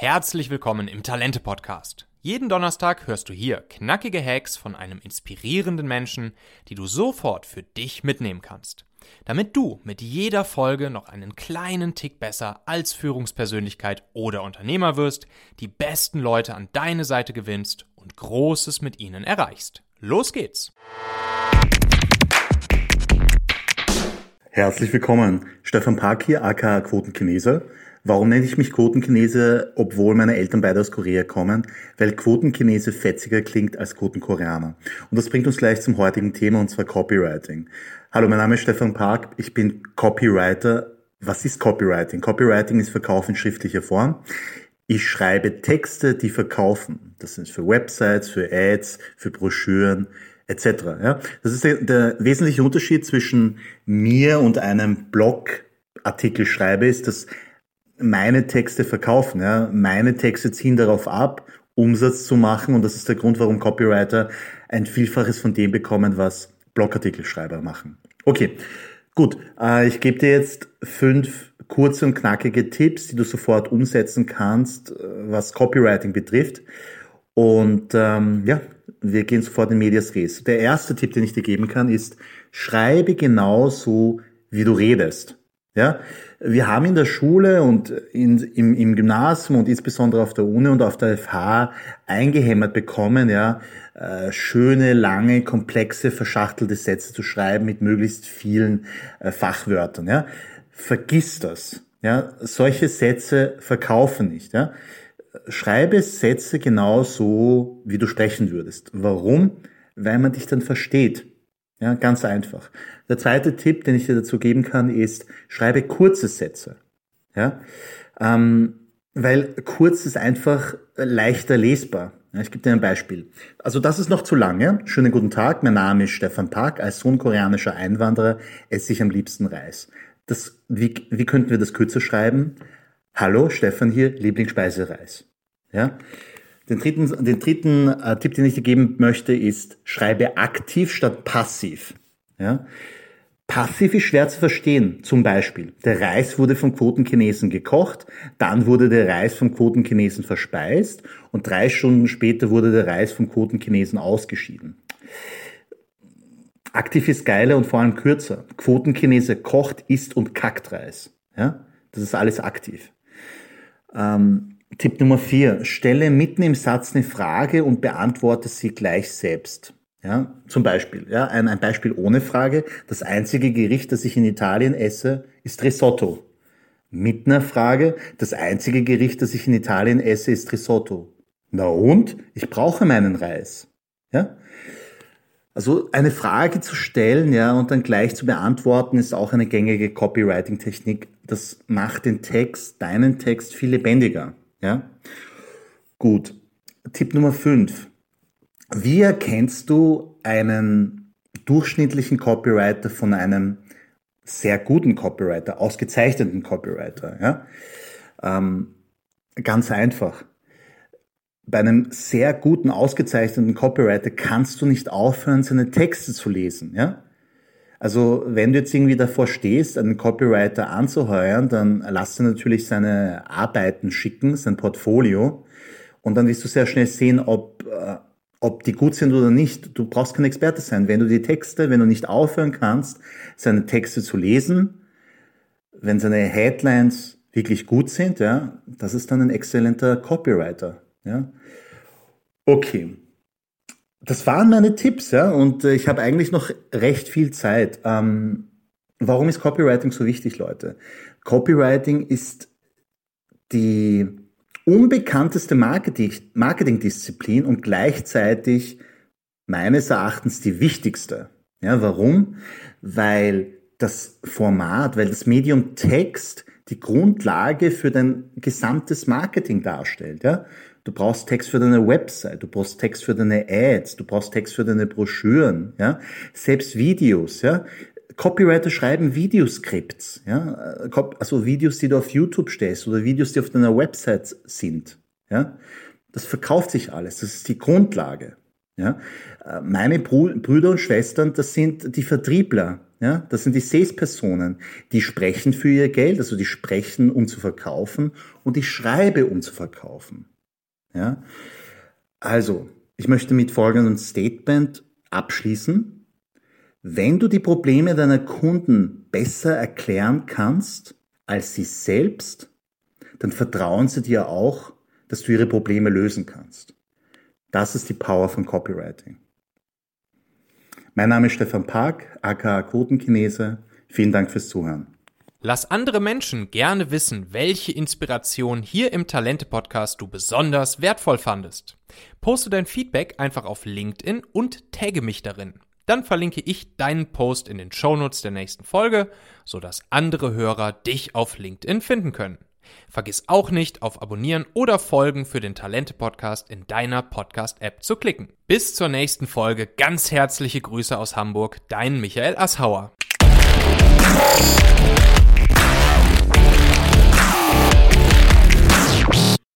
Herzlich willkommen im Talente Podcast. Jeden Donnerstag hörst du hier knackige Hacks von einem inspirierenden Menschen, die du sofort für dich mitnehmen kannst. Damit du mit jeder Folge noch einen kleinen Tick besser als Führungspersönlichkeit oder Unternehmer wirst, die besten Leute an deine Seite gewinnst und Großes mit ihnen erreichst. Los geht's! Herzlich willkommen. Stefan Park hier, aka Quotenchinese. Warum nenne ich mich Quotenchinese, obwohl meine Eltern beide aus Korea kommen? Weil Quotenchinese fetziger klingt als Quotenkoreaner. Und das bringt uns gleich zum heutigen Thema, und zwar Copywriting. Hallo, mein Name ist Stefan Park, ich bin Copywriter. Was ist Copywriting? Copywriting ist Verkauf in schriftlicher Form. Ich schreibe Texte, die verkaufen. Das sind für Websites, für Ads, für Broschüren etc. Ja, das ist der, der wesentliche Unterschied zwischen mir und einem Blogartikel schreibe, ist, dass meine Texte verkaufen. Ja? Meine Texte ziehen darauf ab, Umsatz zu machen und das ist der Grund, warum Copywriter ein Vielfaches von dem bekommen, was Blogartikelschreiber machen. Okay, gut. Äh, ich gebe dir jetzt fünf kurze und knackige Tipps, die du sofort umsetzen kannst, äh, was Copywriting betrifft. Und ähm, ja, wir gehen sofort in Medias Res. Der erste Tipp, den ich dir geben kann, ist, schreibe genauso, wie du redest. Ja, wir haben in der Schule und in, im, im Gymnasium und insbesondere auf der Uni und auf der FH eingehämmert bekommen, ja, äh, schöne, lange, komplexe, verschachtelte Sätze zu schreiben mit möglichst vielen äh, Fachwörtern. Ja. Vergiss das. Ja. Solche Sätze verkaufen nicht. Ja. Schreibe Sätze genau so, wie du sprechen würdest. Warum? Weil man dich dann versteht. Ja, ganz einfach. Der zweite Tipp, den ich dir dazu geben kann, ist, schreibe kurze Sätze. Ja, ähm, weil kurz ist einfach leichter lesbar. Ja, ich gebe dir ein Beispiel. Also das ist noch zu lange. Schönen guten Tag, mein Name ist Stefan Park. Als Sohn koreanischer Einwanderer esse ich am liebsten Reis. Das, wie, wie könnten wir das kürzer schreiben? Hallo, Stefan hier, Lieblingsspeise Reis. Ja, den dritten, den dritten äh, Tipp, den ich dir geben möchte, ist, schreibe aktiv statt passiv. Ja? Passiv ist schwer zu verstehen. Zum Beispiel, der Reis wurde vom Quotenchinesen gekocht, dann wurde der Reis vom Quotenchinesen verspeist und drei Stunden später wurde der Reis vom Quotenchinesen ausgeschieden. Aktiv ist geiler und vor allem kürzer. Quotenchinese kocht, isst und kackt Reis. Ja? Das ist alles aktiv. Ähm, Tipp Nummer vier. Stelle mitten im Satz eine Frage und beantworte sie gleich selbst. Ja, zum Beispiel, ja, ein, ein Beispiel ohne Frage. Das einzige Gericht, das ich in Italien esse, ist Risotto. Mit einer Frage. Das einzige Gericht, das ich in Italien esse, ist Risotto. Na und? Ich brauche meinen Reis. Ja? Also eine Frage zu stellen, ja, und dann gleich zu beantworten, ist auch eine gängige Copywriting-Technik. Das macht den Text, deinen Text viel lebendiger. Ja? Gut. Tipp Nummer 5. Wie erkennst du einen durchschnittlichen Copywriter von einem sehr guten Copywriter, ausgezeichneten Copywriter? Ja? Ähm, ganz einfach. Bei einem sehr guten, ausgezeichneten Copywriter kannst du nicht aufhören, seine Texte zu lesen. Ja? Also wenn du jetzt irgendwie davor stehst, einen Copywriter anzuheuern, dann lass dir natürlich seine Arbeiten schicken, sein Portfolio. Und dann wirst du sehr schnell sehen, ob, äh, ob die gut sind oder nicht. Du brauchst kein Experte sein. Wenn du die Texte, wenn du nicht aufhören kannst, seine Texte zu lesen, wenn seine Headlines wirklich gut sind, ja, das ist dann ein exzellenter Copywriter. Ja. Okay. Das waren meine Tipps, ja, und äh, ich habe eigentlich noch recht viel Zeit. Ähm, warum ist Copywriting so wichtig, Leute? Copywriting ist die unbekannteste Marketing, Marketingdisziplin und gleichzeitig meines Erachtens die wichtigste. Ja, warum? Weil das Format, weil das Medium Text die Grundlage für dein gesamtes Marketing darstellt. Ja? Du brauchst Text für deine Website, du brauchst Text für deine Ads, du brauchst Text für deine Broschüren, ja, selbst Videos, ja. Copywriter schreiben Videoskripts, ja, also Videos, die du auf YouTube stellst oder Videos, die auf deiner Website sind, ja. Das verkauft sich alles, das ist die Grundlage, ja. Meine Brüder und Schwestern, das sind die Vertriebler, Ja, das sind die Sales-Personen. Die sprechen für ihr Geld, also die sprechen, um zu verkaufen und ich schreibe, um zu verkaufen. Ja, also, ich möchte mit folgendem Statement abschließen. Wenn du die Probleme deiner Kunden besser erklären kannst als sie selbst, dann vertrauen sie dir auch, dass du ihre Probleme lösen kannst. Das ist die Power von Copywriting. Mein Name ist Stefan Park, aka Quotenchinese. Vielen Dank fürs Zuhören. Lass andere Menschen gerne wissen, welche Inspiration hier im Talente-Podcast du besonders wertvoll fandest. Poste dein Feedback einfach auf LinkedIn und tagge mich darin. Dann verlinke ich deinen Post in den Shownotes der nächsten Folge, sodass andere Hörer dich auf LinkedIn finden können. Vergiss auch nicht, auf Abonnieren oder Folgen für den Talente-Podcast in deiner Podcast-App zu klicken. Bis zur nächsten Folge. Ganz herzliche Grüße aus Hamburg, dein Michael Asshauer.